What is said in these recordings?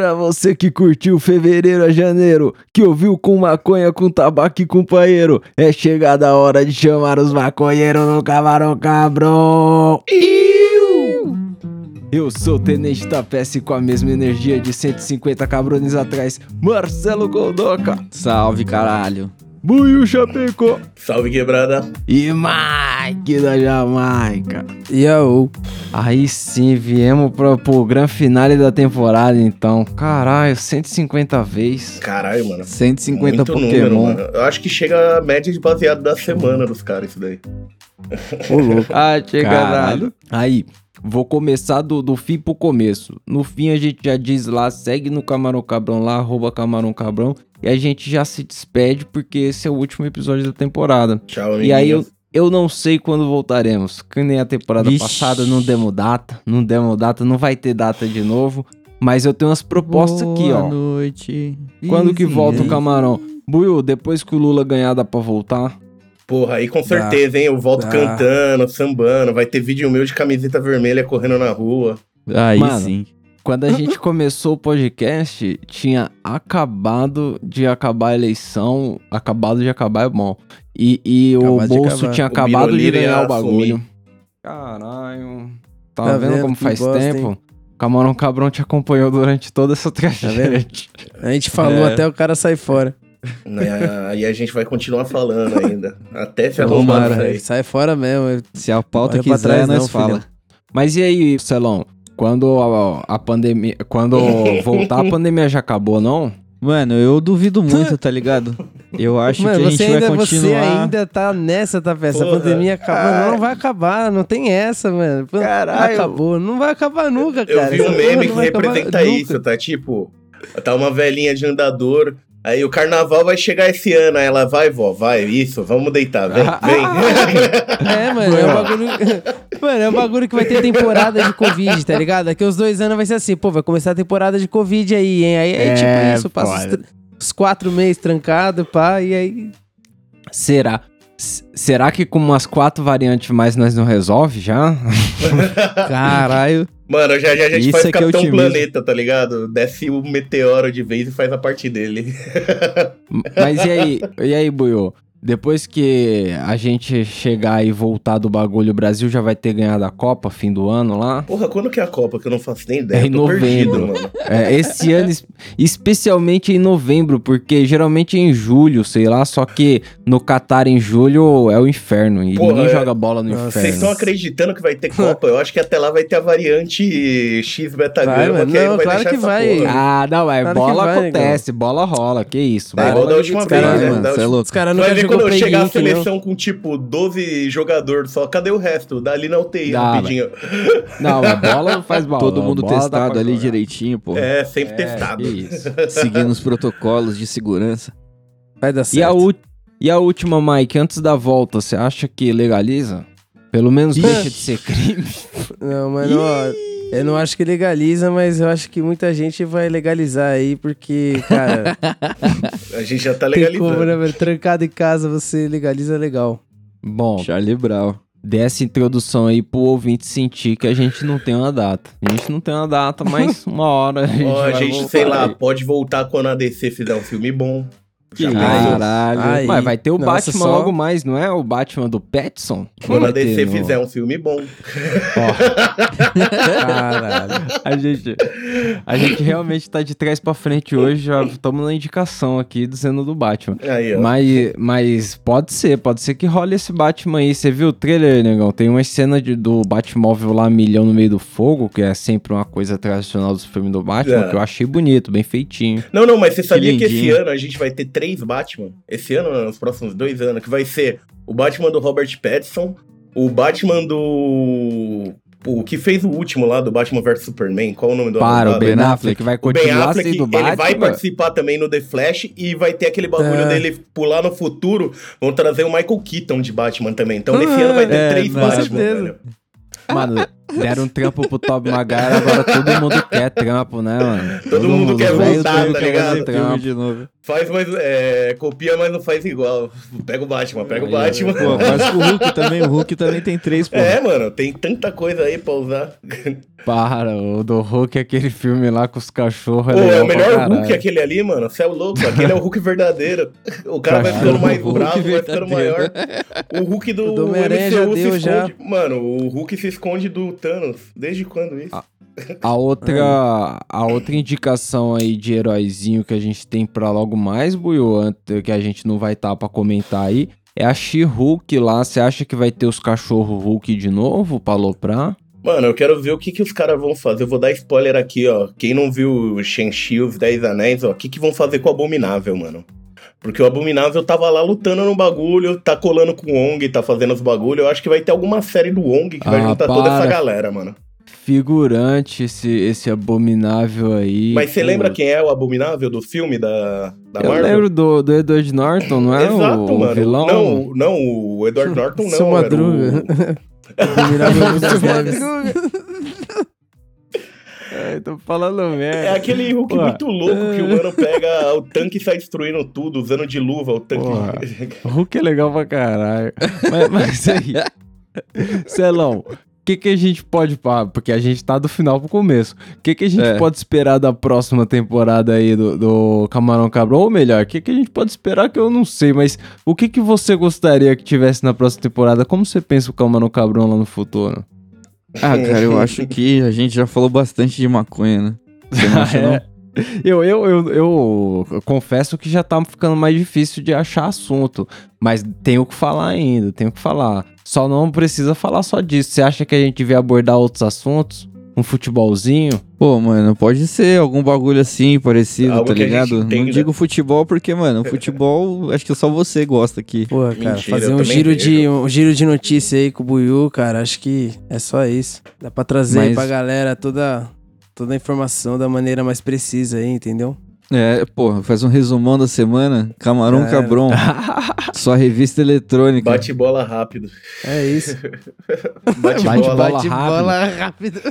Pra você que curtiu fevereiro a janeiro, que ouviu com maconha, com tabaco e companheiro, é chegada a hora de chamar os maconheiros no Camarão Cabrão. Eu sou o Tenente Tapece com a mesma energia de 150 cabrones atrás, Marcelo Goldoca. Salve, caralho. Buiu Chapecó. Salve quebrada. E Mike da Jamaica. Yo. Aí sim, viemos pro, pro grande finale da temporada, então. Caralho, 150 vezes. Caralho, mano. 150 Muito Pokémon. número, mano. Eu acho que chega a média de baseado da semana dos caras, isso daí. Ô, louco. Ah, chega Caralho. Aí, vou começar do, do fim pro começo. No fim, a gente já diz lá, segue no Camarão Cabrão lá, arroba Camarão Cabrão. E a gente já se despede, porque esse é o último episódio da temporada. Tchau, E aí eu, amiguinhos. eu não sei quando voltaremos. Que nem a temporada passada, não demos data. Não demos data, não vai ter data de novo. Mas eu tenho umas propostas aqui, Boa ó. noite. Quando que volta o camarão? Buiu, depois que o Lula ganhar, dá pra voltar? Porra, aí com certeza, hein? Eu volto Dá. cantando, sambando. Vai ter vídeo meu de camiseta vermelha correndo na rua. Aí Mano, sim. Quando a gente começou o podcast, tinha acabado de acabar a eleição. Acabado de acabar é bom. E, e o bolso acabar. tinha O acabado de ganhar o assumir. bagulho. Caralho. Tá, Tá vendo, vendo como faz bosta, tempo? hein? Camarão Cabrão te acompanhou durante toda essa Tá vendo? tragédia. A gente falou É. até o cara sair fora. Né? Aí a gente vai continuar falando ainda. Até se arrumar sai fora mesmo. Se a pauta Olha quiser, trás nós não, fala. filhão. Mas e aí, Celão? Quando a, a pandemia. Quando voltar, a pandemia já acabou, não? Mano, eu duvido muito, tá ligado? Eu acho Mano, que a você gente ainda, vai você continuar. ainda tá nessa, tá, peça? A pandemia. Mano, não vai acabar, não tem essa, mano. Caralho. Acabou, não vai acabar nunca, Eu cara. vi um meme que representa nunca. isso, tá? Tipo, tá uma velhinha de andador. Aí o carnaval vai chegar esse ano. Aí ela vai, vó, vai, isso, vamos deitar, vem, vem. É, mano, é um bagulho. Mano, é um bagulho que vai ter temporada de Covid, tá ligado? Daqui uns dois anos vai ser assim, pô, vai começar a temporada de Covid aí, hein? Aí é, É, tipo isso, passa os, os quatro meses trancado, pá, e aí. Será? S- Será que com umas quatro variantes mais nós não resolve já? Caralho. Mano, já já a gente Isso faz é é Capitão otimismo. Planeta, tá ligado? Desce o meteoro de vez e faz a parte dele. Mas e aí, e aí, Buiô? Depois que a gente chegar e voltar do bagulho, o Brasil já vai ter ganhado a Copa, fim do ano lá. Porra, quando que é a Copa? Que eu não faço nem ideia. É em perdido, novembro. mano. É, esse ano, es- especialmente em novembro, porque geralmente é em julho, sei lá, só que no Catar em julho é o inferno. E Porra, ninguém é. joga bola no Nossa, Vocês inferno. estão acreditando que vai ter Copa? Eu acho que até lá vai ter a variante X beta Vai, gama, mano. que aí Não, vai claro que vai. porra. Ah, não, é Claro bola vai, acontece, bola rola, que isso. É bola- igual da última vez, né? é. Os caras Tu quando play chegar a link, não. seleção com, tipo, 12 jogadores só. Cadê o resto? Dá ali na UTI, Dá, rapidinho. Não, a bola não faz bola. Todo a mundo testado ali jogar. direitinho, pô. É, sempre É, testado. Seguindo os protocolos de segurança. Vai dar E certo. a, u- e a última, Mike, antes da volta, você acha que legaliza? Pelo menos deixa de ser crime. Não, mano, ó, eu não acho que legaliza, mas eu acho que muita gente vai legalizar aí, porque, cara, A gente já tá tem legalizando. como, né, velho? Trancado em casa, você legaliza legal. Bom, Charlie Brown. dê essa introdução aí pro ouvinte sentir que a gente não tem uma data. A gente não tem uma data, mas uma hora a gente Ó, a gente, sei lá, aí. pode voltar quando a DC fizer um filme bom. Que? Caralho. Ai. Mas vai ter o Nossa, Batman só- logo mais, não é? O Batman do Petson? Quando a ter DC no- fizer um filme bom. Caralho. A gente, a gente realmente tá de trás pra frente hoje, já estamos na indicação aqui dizendo do Batman. Aí, ó. Mas, mas pode ser, pode ser que role esse Batman aí. Você viu o trailer, negão? Tem uma cena de, do Batmóvel lá, milhão no meio do fogo, que é sempre uma coisa tradicional dos filmes do Batman, É. que eu achei bonito, bem feitinho. Não, não, mas você sabia que, esse lindinho. ano a gente vai ter três Batman? Esse ano, não, nos próximos dois anos, que vai ser o Batman do Robert Pattinson, o Batman do. O que fez o último lá do Batman vs Superman, qual o nome do Para, o? Ben Affleck vai continuar Affleck, sendo ele Batman. vai participar também no The Flash e vai ter aquele bagulho É. dele pular no futuro. Vão trazer o Michael Keaton de Batman também. Então nesse ano vai ter É, três Batman, certeza. velho. Mano, Deram um trampo pro Tobey Maguire, agora todo mundo quer trampo, né, mano? Todo mundo quer velho, voltar, todo tá quer ligado? trampo. de novo. Faz, mas é, copia, mas não faz igual. Pega o Batman, pega o Batman. Pô, faz com o Hulk também. O Hulk também tem três, pô. É, mano, tem tanta coisa aí pra usar. Para, o do Hulk, aquele filme lá com os cachorros. Pô, é é legal o melhor. Hulk aquele ali, mano. Você é o louco. Aquele é o Hulk verdadeiro. O cara vai ficando mais Hulk bravo, vai ficando maior. verdadeiro. O Hulk do, do MCU se esconde. já. Mano, o Hulk se esconde do Thanos. Desde quando isso? Ah, A outra, a outra indicação aí de heróizinho que a gente tem pra logo mais, ante- que a gente não vai estar pra comentar aí, é a She-Hulk lá. Você acha que vai ter os cachorros Hulk de novo pra aloprar? Mano, eu quero ver o que, que os caras vão fazer. Eu vou dar spoiler aqui, ó. Quem não viu o Shang-Chi, os 10 Anéis, ó. O que, que vão fazer com o Abominável, mano? Porque o Abominável tava lá lutando no bagulho, tá colando com o Ong, tá fazendo os bagulho. Eu acho que vai ter alguma série do Ong que vai Ah, juntar toda essa para. galera, mano. Figurante esse, esse abominável aí. Mas você lembra quem é o Abominável do filme da, da Eu Marvel? lembro do, do Edward Norton, não é Exato, o, o mano. vilão? Não, o- não, o Edward Norton não. Seu era o- Madruga. Admirável das Neves. É, tô falando merda. É aquele Hulk Porra. muito louco que o mano pega o tanque e sai destruindo tudo, usando de luva o tanque. Porra. O Hulk é legal pra caralho. mas, mas aí, Celão, o que, que a gente pode. Porque a gente tá do final pro começo. O que, que a gente É. pode esperar da próxima temporada aí do, do Camarão Cabrão? Ou melhor, o que, que a gente pode esperar que eu não sei, mas o que, que você gostaria que tivesse na próxima temporada? Como você pensa o Camarão Cabrão lá no futuro? Ah, cara, eu acho que a gente já falou bastante de maconha, né? Você não acha, não? É. Eu, eu, eu, eu confesso que já tá ficando mais difícil de achar assunto. Mas tenho que falar ainda, tenho que falar. Só não precisa falar só disso. Você acha que a gente devia abordar outros assuntos? Um futebolzinho? Pô, mano, pode ser algum bagulho assim, parecido, Algo tá ligado? Não entenda. digo futebol porque, mano, futebol acho que só você gosta aqui. Pô, cara, Mentira, fazer um giro, de, um giro de notícia aí com o Buiu, cara, acho que é só isso. Dá pra trazer aí Mas- pra galera toda, toda a informação da maneira mais precisa aí, entendeu? É, pô, faz um resumão da semana. Camarão É. Cabron. Sua revista eletrônica. Bate bola rápido. É isso. Bate, Bate bola. bola. Bate bola rápido.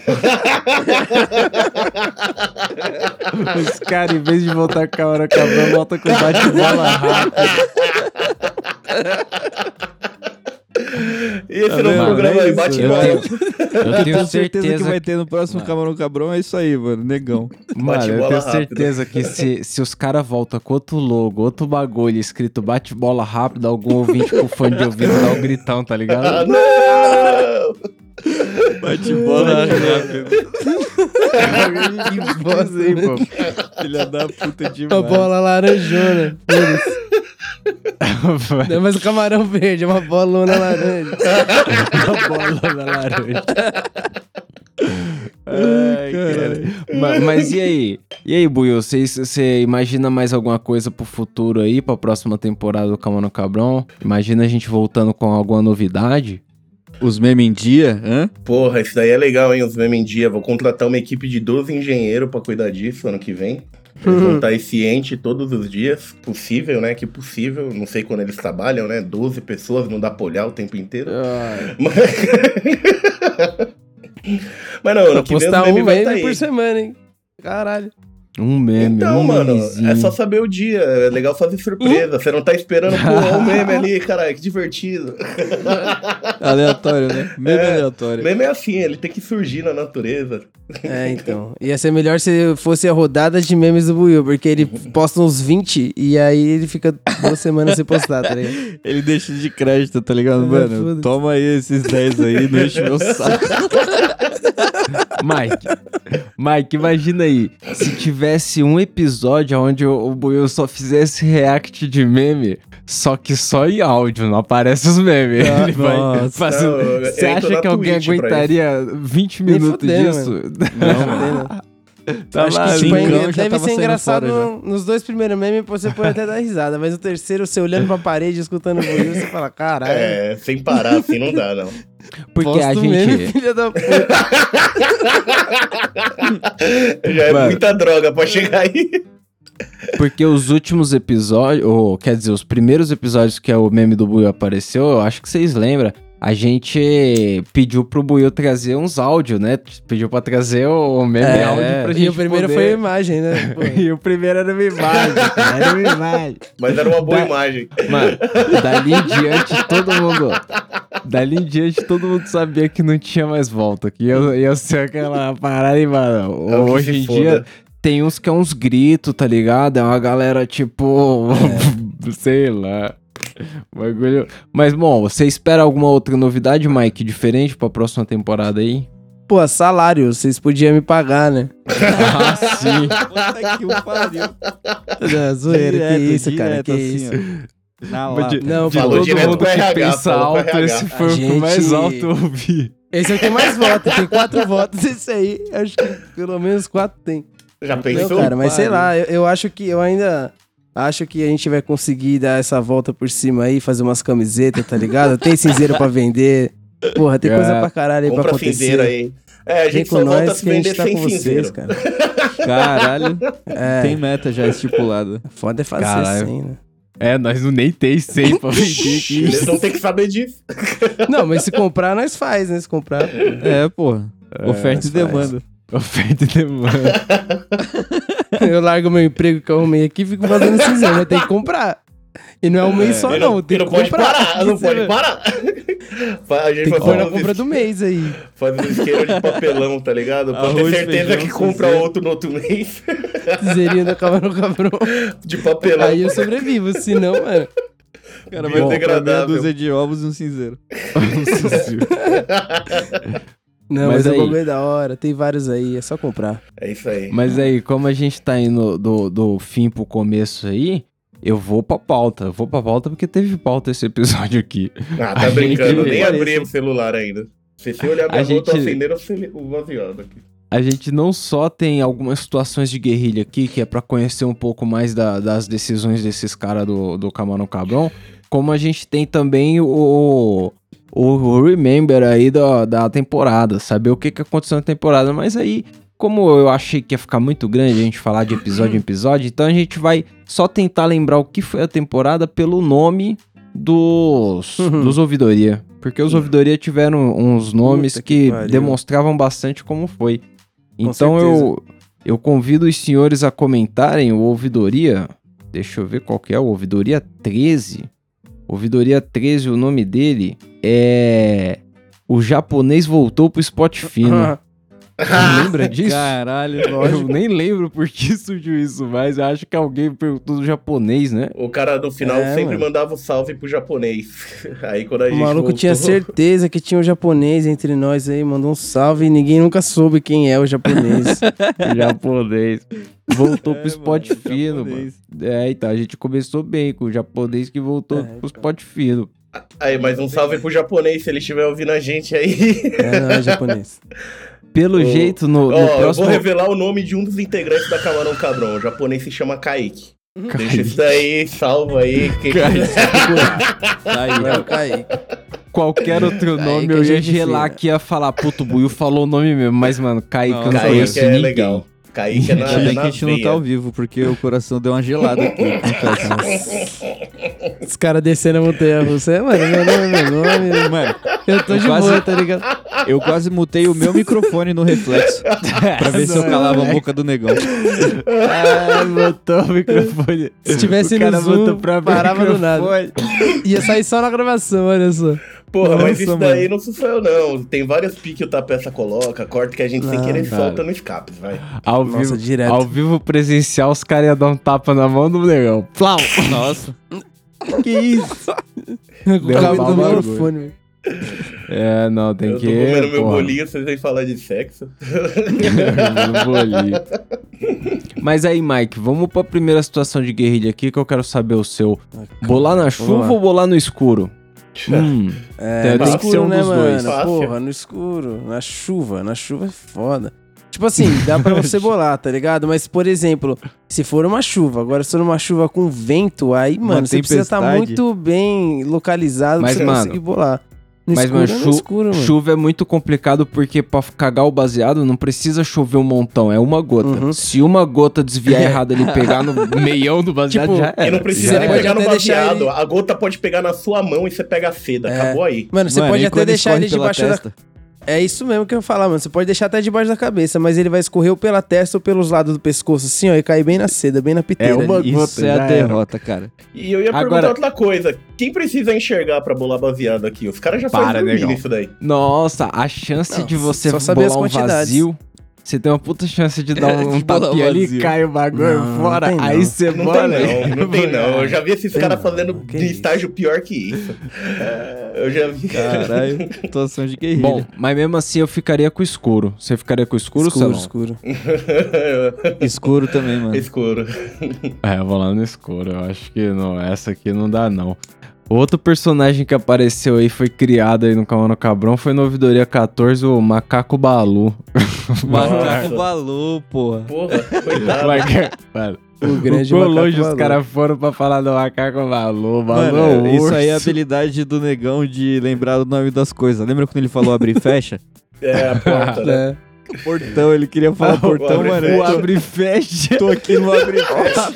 Os caras, em vez de voltar com a hora cabrão, volta com bate-bola rápido. E esse Tá novo programa É aí, bate eu bola. tenho- Eu Eu tenho certeza, que vai ter no próximo Camarão Cabrão, é isso aí, mano, negão. Mano, eu tenho rápido. certeza que se, se os caras voltam com outro logo, outro bagulho escrito bate-bola rápido, algum ouvinte com fone de ouvido dá um gritão, tá Ah, ligado? não! Bate bola rápido. que bosta, hein, pô? Filha da puta Uma demais. bola laranjona. Não é mais um camarão verde, é uma bolona laranja. Uma bola na laranja. Ai, cara. Ma- Mas, e aí? E aí, Buiu? Você você imagina mais alguma coisa pro futuro aí, pra próxima temporada do Camano Cabrão? Imagina a gente voltando com alguma novidade? Os memes em dia, hã? Porra, isso daí é legal, hein? Os memes em dia. Vou contratar uma equipe de 12 engenheiros pra cuidar disso ano que vem. Eles vão estar ciente todos os dias. Possível, né? Que possível. Não sei quando eles trabalham, né? 12 pessoas, não dá pra olhar o tempo inteiro. Mas, Mas não, ano que vem os postar memes um vai tá meme aí. por semana, hein? Caralho. Um meme, Então, um mano, memezinho. é só saber o dia. É legal fazer surpresa. Você não tá esperando, pô, o meme ali, caralho, que divertido. Aleatório, né? Meme É. aleatório. Meme é assim, ele tem que surgir na natureza. É, então. Ia ser melhor se fosse a rodada de memes do Buiu, porque ele posta uns 20 e aí ele fica duas semanas sem postar, tá ligado? Ele deixa de crédito, tá ligado? É, Mano, toma aí esses 10 aí, não enche meu saco. Mike, Mike, imagina aí, se tivesse um episódio onde o, Buiu só fizesse react de meme, só que só em áudio, não aparece os memes. Ah, Ele vai Não, eu Você acha que alguém aguentaria 20 Nem minutos fudendo, disso? Não, Entendeu? Tá Acho lá, que tipo, deve ser engraçado no- nos dois primeiros memes, você pode até dar risada, mas o terceiro, você olhando pra parede, escutando o Buiu, você fala, caralho. É, sem parar assim não dá, não. Porque posta a gente. meme, filha da puta. Já é Mano. muita droga pra chegar aí. Porque os últimos episódios, ou quer dizer, os primeiros episódios que o meme do Buiu apareceu, eu acho que vocês lembram. A gente pediu pro Buiu trazer uns áudios, né? Pediu pra trazer o meme É, áudio pra gente E o primeiro poder... foi a imagem, né? E o primeiro era uma imagem, era uma imagem. Mas era uma boa Da- imagem. Mano, dali em diante todo mundo. Dali em diante todo mundo sabia que não tinha mais volta. Que ia, ia ser aquela parada e, mano. É Hoje em foda. dia tem uns que é uns gritos, tá ligado? É uma galera tipo. sei lá. Bagulho. Mas, bom, você espera alguma outra novidade, Mike, diferente pra próxima temporada aí? Pô, salário, vocês podiam me pagar, né? ah, sim. Puta que o pariu. Não, zoeira, que Direto, isso, cara, que direto, isso. assim, lata. Não, de falou todo direto mundo pro que RH, pensa alto, RH. esse foi o mais alto eu ouvi. Esse é o que mais vota, tem quatro votos, esse aí, acho que pelo menos quatro tem. Já Não, pensou? cara, mas sei lá, eu, eu acho que eu ainda acho que a gente vai conseguir dar essa volta por cima aí, fazer umas camisetas, tá ligado? Tem cinzeiro pra vender. Porra, tem É. coisa pra caralho aí pra Compra acontecer. cinzeiro aí. É, a Vem gente com só volta nós se que a gente vender tá sem com vocês, cinzeiro. cara. Caralho. É, Tem meta já estipulada. foda é fazer Caralho. assim, né? É, nós não nem tem 100 pra vender aqui. Eles vão ter que saber disso. Não, mas se comprar, nós faz, né? Se comprar. É, porra. Oferta e faz. demanda. Oferta e demanda. Eu largo meu emprego que eu arrumei aqui e fico fazendo cinzeiro, mas tem que comprar. E não é um mês só, E não. Tem e que não pode comprar. parar, não pode vê. parar. A gente Tem que pôr na compra do mês aí. Faz um isqueiro de papelão, tá ligado? Pra ter certeza feijão, que compra cinzeiro. outro no outro mês. Cinzeirinho da Camarão Cabrão. De papelão. Aí eu sobrevivo, se não, mano. O cara vai Biodegradável. dúzia de ovos e um cinzeiro. Não, Mas mas, o aí- bagulho é da hora. Tem vários aí, é só comprar. É isso aí. Mas aí, como a gente tá indo do, do fim pro começo aí, eu vou pra pauta. Eu vou pra pauta porque teve pauta esse episódio aqui. Ah, A tá brincando. gente- Nem abri o celular ainda. Se você olhar A tô gente- acendendo o o vaziado aqui. A gente não só tem algumas situações de guerrilha aqui, que é pra conhecer um pouco mais da- das decisões desses caras do, do Camarão Cabrão, como a gente tem também o, o Remember aí da, da temporada, saber o que, que aconteceu na temporada. Mas aí, como eu achei que ia ficar muito grande a gente falar de episódio em episódio, então a gente vai só tentar lembrar o que foi a temporada pelo nome dos, dos ouvidoria. Porque os ouvidoria tiveram uns nomes Puta que que, demonstravam bastante como foi. Com Então certeza. eu, eu convido os senhores a comentarem o Ouvidoria. Deixa eu ver qual que é, o Ouvidoria 13. Ouvidoria 13, o nome dele é. O japonês voltou pro spot fino. Não lembra disso? Caralho. Eu nem lembro por que surgiu isso, mas eu acho que alguém perguntou do japonês, né? O cara no final É, sempre mano. mandava o salve pro japonês. Aí quando a O gente maluco voltou, tinha certeza que tinha um japonês entre nós aí, mandou um salve e ninguém nunca soube quem é o japonês. O japonês. Voltou pro É, spot mano, fino, japonês. mano. É, então a gente começou bem com o japonês que voltou É, pro spot fino. Aí, mais um salve pro japonês, se ele estiver ouvindo a gente aí. é, não é japonês. Pelo Ô, jeito, no, no Ó, eu próximo. vou revelar o nome de um dos integrantes da Camarão Cabrão. O japonês se chama Kaique. Deixa isso daí, salva aí. Que... Tá aí, ó. cair. Qualquer outro Aí nome que eu ia gelar fina. aqui e ia falar, puto, o Buiu falou o nome mesmo. Mas, mano, Kaique, eu não Não, conheço Kaique é ninguém. legal. Kaique é na, Ainda bem que a gente não tá veia. ao vivo, porque o coração deu uma gelada aqui. Os caras descendo a montanha russa. É, mano, meu nome é meu nome. Mano, Eu tô Eu de quase- boa, tá ligado? eu quase mutei o meu microfone no reflexo pra ver se eu calava a boca do negão. Ah, botou o microfone. Se tivesse o no cara Zoom, pra parava do nada. Ia sair só na gravação, olha só. Porra, mas Nossa, isso mano. daí não sou só eu, não. Tem vários piques que o Tapeça coloca, corta que a gente sem Não, querer cara. solta no escape, vai. Ao, Nossa, vivo, direto. ao vivo presencial, os caras iam dar um tapa na mão do negão. Plau! Nossa. Que isso? Deu mal do microfone. velho. É, não, tem eu que. tô comendo meu bolinho, vocês vêm falar de sexo. No bolinho. Mas aí, Mike, vamos pra primeira situação de guerrilha aqui que eu quero saber o seu. Bolar na chuva ou bolar no escuro? Hum, É, Tem- no escuro, ser um né, dos dois. mano? Fácil. Porra, no escuro, na chuva. Na chuva é foda. Tipo assim, dá pra você bolar, tá ligado? Mas, por exemplo, se for uma chuva, agora se for uma chuva com vento, aí, Uma mano, você precisa estar tempestade. muito bem localizado Mas, pra você mano, conseguir bolar. No Mas, escuro, mano, é no chu- escuro, mano. Chuva é muito complicado porque pra cagar o baseado não precisa chover um montão, é uma gota. Uhum. Se uma gota desviar errado ali e pegar no meião do baseado, Tipo, já E era. não precisa já nem pegar no baseado. ele- A gota pode pegar na sua mão e você pega a seda. É. Acabou aí. Mano, você Mano, pode até deixar ele debaixo da... É isso mesmo que eu ia falar, mano. Você pode deixar até debaixo da cabeça, mas ele vai escorrer ou pela testa ou pelos lados do pescoço, assim, ó, e cair bem na seda, bem na piteira. É uma ali. gota, Isso é a já era. derrota, cara. E eu ia Agora- perguntar outra coisa. Quem precisa enxergar pra bolar baseado aqui? Os caras já Para, fazem nisso daí. Nossa, a chance Não, de você só saber as bolar um quantidades. vazio. Você tem uma puta chance de dar um, De tapinha ali e cai o bagulho Não, fora. não aí não. você Não bola. tem não, não tem não. Eu já vi esses caras não, fazendo de isso. estágio pior que isso. Eu já vi. Caralho, situação de guerrilha. Bom, mas mesmo assim eu ficaria com o escuro. Você ficaria com o escuro, Escuro, escuro. escuro também, mano. Escuro. É, eu vou lá no escuro. Eu acho que não, essa aqui não dá, não. Outro personagem que apareceu aí, foi criado aí no Camano Cabrão, foi no Ouvidoria 14, o Macaco Balu. Macaco. Balu, porra. Porra, coitado. Maca- Mano, O grande quão macaco longe os caras foram pra falar do Macaco Balu. Balu é Mano, um isso aí é a habilidade do negão de lembrar o nome das coisas. Lembra quando ele falou abre e fecha? É, a porta, né? É. portão, ele queria falar Ah, o portão, e mano. O abre e fecha. Tô aqui no abre e fecha.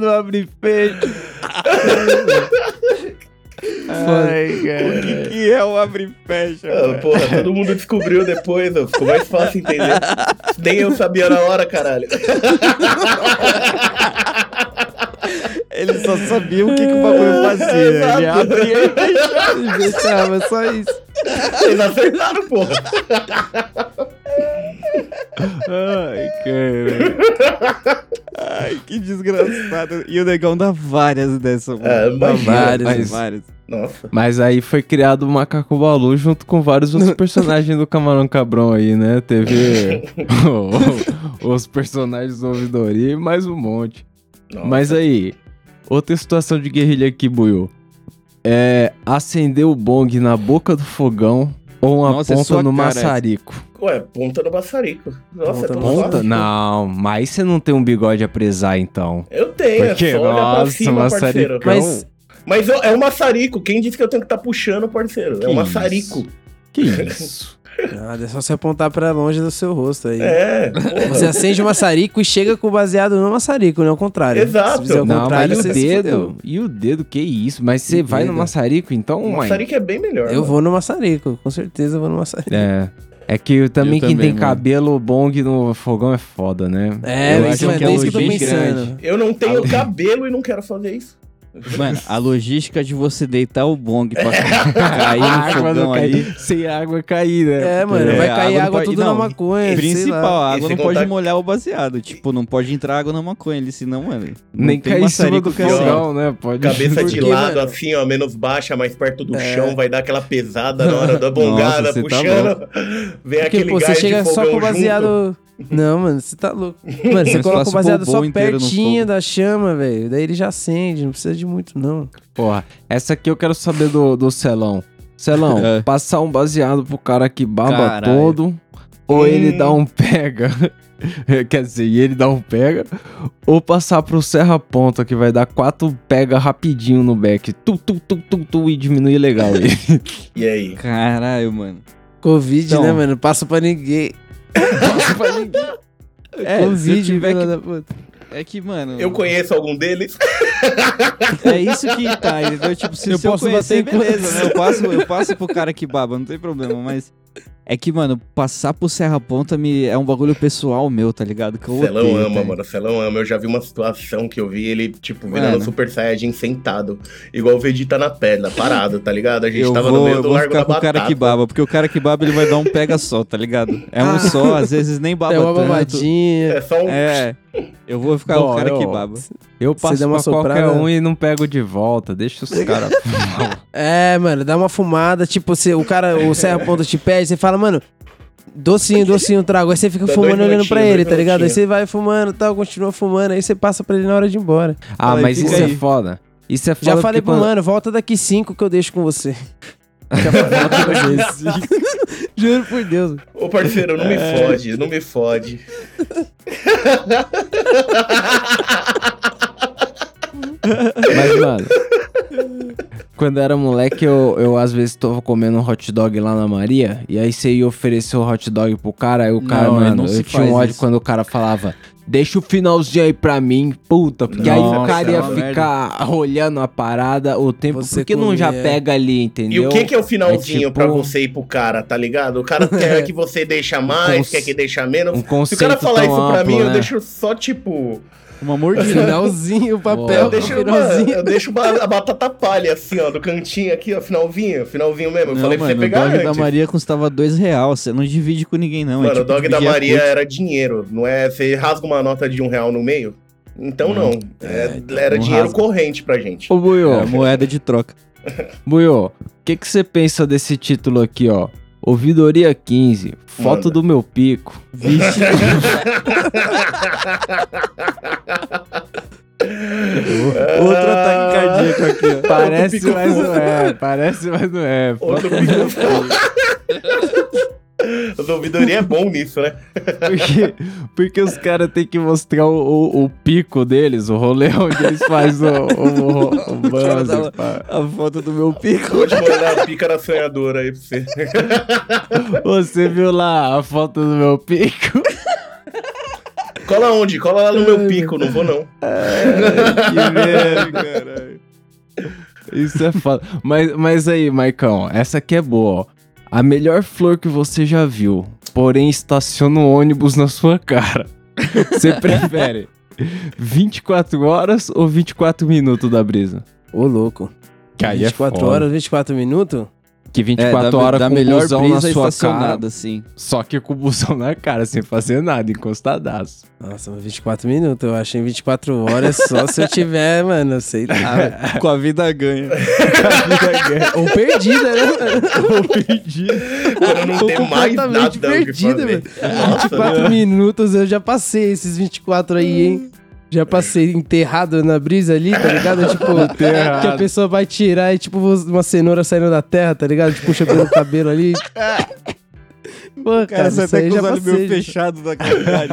No abre fecha. Ai, O que, que é o abre e fecha? Ah, porra, todo mundo descobriu depois, ó. ficou mais fácil entender. Nem eu sabia na hora, caralho. Ele só sabia o que, que o bagulho fazia. Ele Exato. abria e fechava. Ele só isso. Vocês acertaram, porra. Ai, cara. Ai, que desgraçado. E o negão dá várias dessas, mano. É, dá várias, mas- várias. Nossa. Mas aí foi criado o Macaco Balu junto com vários outros personagens do Camarão Cabrão aí, né? Teve os personagens do Ouvidoria e mais um monte. Nossa. Mas aí, outra situação de guerrilha aqui, Buiu. É acender o bong na boca do fogão ou uma Nossa, é ponta sua no cara maçarico. Ué, ponta no maçarico. Nossa, Ponta é. Ponta? Não, mas você não tem um bigode a presar, então. Eu tenho, Porque, é só olhar pra nossa, cima, parceiro. Mas Mas eu- é um maçarico. Quem disse que eu tenho que estar puxando, parceiro? Que é um isso? maçarico. Que isso? Nada, é só você apontar pra longe do seu rosto aí. É, porra. Você acende o maçarico e chega com o baseado no maçarico, não ao contrário. Exato. Se o Não, contrário, mas e o dedo? E o dedo, que isso? Mas você E vai no dedo? maçarico, então, O mãe? maçarico é bem melhor. Eu mano. vou no maçarico, com certeza eu vou no maçarico. É. É que também Eu quem também, tem mano. cabelo bong no fogão é foda, né? É, Eu mas acho mas que é é isso que eu tô pensando. grande. Eu não tenho cabelo e não quero fazer isso. Mano, a logística de você deitar o bong pra cair no fogão cai, sem água cair, né? É, mano, É, vai cair água água pode- tudo não, na maconha. Principal, a água não pode contar- molhar o baseado. Tipo, não pode entrar água na maconha ali, senão, mano. não Nem cair em cima do fogão, né? Pode Cabeça de lado, mano- assim, ó, menos baixa, mais perto do É. chão, vai dar aquela pesada na hora da bongada, Nossa, você tá puxando. vem Porque, aquele pô, você gás chega de só com o junto. Não, mano, você tá louco. Mano, você coloca o baseado só pertinho da chama, velho. Daí ele já acende, não precisa de muito, não. Porra, essa aqui eu quero saber do, do Celão. Celão, É. passar um baseado pro cara que baba Caralho. todo, ou Hum. ele dá um pega. Quer dizer, e ele dá um pega, ou passar pro Serra Ponta, que vai dar quatro pega rapidinho no back. Tu, tu, tu, tu, tu, e diminuir legal ele. E aí? Caralho, mano. Covid, Então. né, mano? Passa pra ninguém. Pra ninguém. É, se eu Covid, tiver que- da puta. É que, mano. Eu conheço algum deles. É isso que tá, entendeu? Tipo, se Eu se eu posso conhecer, bater em beleza, né? Eu passo, eu passo pro cara que baba, não tem problema, mas. É que, mano, passar pro Serra Ponta me... é um bagulho pessoal meu, tá ligado? Que eu Celão odeio, ama, tá? mano. Celão ama. Eu já vi uma situação que eu vi ele, tipo, virando Mano. Super Saiyajin sentado. Igual o Vegeta na pedra, parado, tá ligado? A gente Eu tava vou, no meio eu do vou Largo ficar da com o cara que baba, porque o cara que baba ele vai dar um pega só, tá ligado? É um Ah. só, às vezes nem baba É uma tanto. babadinha. É só um... É, eu vou ficar Bom, o cara que eu- baba. Eu passo uma pra qualquer soprada- um e não pego de volta. Deixa os caras. É, mano, dá uma fumada, tipo, você, o cara, o Serra Ponta te pede, você fala, mano, docinho, docinho, trago. Aí você fica Dá fumando olhando pra ele, dois tá ligado? Aí você vai fumando e tal, continua fumando, aí você passa pra ele na hora de ir embora. ah, Fala aí, mas isso é aí. foda. Isso é foda Já falei pro quando- mano, volta daqui cinco que eu deixo com você. Já falei vezes. Juro por Deus. Ô, parceiro, não me É. fode, não me fode. Mas, mano. Quando eu era moleque, eu, eu às vezes tava comendo um hot dog lá na Maria, e aí você ia oferecer o hot dog pro cara, aí o cara, Não, é, mano, não eu tinha um ódio isso. quando o cara falava, deixa o finalzinho aí pra mim, puta, porque aí o Nossa, cara é ia uma ficar olhando a parada o tempo, Você porque não já pega ali, E entendeu? o que que é o finalzinho É tipo- pra você ir pro cara, tá ligado? O cara quer que você deixa mais, conce- quer que deixa menos. Um Se o cara falar isso pra amplo, mim, eu né? deixo só tipo. Uma mordida. Finalzinho, o papel, Eu o deixo, uma, finalzinho. eu deixo uma- a batata palha, assim, ó, do cantinho aqui, ó, finalzinho, finalzinho mesmo. Eu Não, falei pra mano, você o pegar dog da antes. Maria custava dois real. Você não divide com ninguém, não. é Mano, tipo o dog da Maria era dinheiro, não é? Você rasga uma nota de um real no meio? Então não. É, era não dinheiro rasga. corrente pra gente. Ô, Buiô, Era moeda de troca. Buiô, o que que você pensa desse título aqui, ó? Ouvidoria 15, foto Manda. do meu pico. Vixe. Outro ataque cardíaco aqui, ó. Parece, mas não é. Parece, mas não é. Outro pico. As ouvidorias é bom nisso, né? Porque, porque os caras têm que mostrar o, o, o pico deles, o rolê onde eles fazem o, o, o, o pá. A foto do meu pico. Vou te mandar a pica da sonhadora aí pra você. Você viu lá a foto do meu pico? Cola onde? Cola lá no meu pico, não vou não. que merda, caralho. Isso é foda. Mas, mas aí, Maicão, essa aqui é boa, ó. A melhor flor que você já viu, porém estaciona o ônibus na sua cara. Você prefere 24 horas ou 24 minutos da brisa? Ô, louco. Que aí é 24 foda. horas, 24 minutos? Que 24 é, da, horas da com melhor busão na sua cara. assim. Só que com o busão na cara, sem fazer nada, encostadaço. Nossa, mas 24 minutos. Eu acho em 24 horas só se eu tiver, mano, sei lá. Ah, com a vida ganha. Ou perdida, né, mano? Ou perdido. Quando não Tô tem mais nada fazer. velho. 24 minutos eu já passei esses 24 aí, hein? Já passei enterrado na brisa ali, tá ligado? Tipo, que a pessoa vai tirar e tipo uma cenoura saindo da terra, tá ligado? Tipo, puxa pelo cabelo ali. Pô, cara, você isso até com os olhos meio fechados da caridade.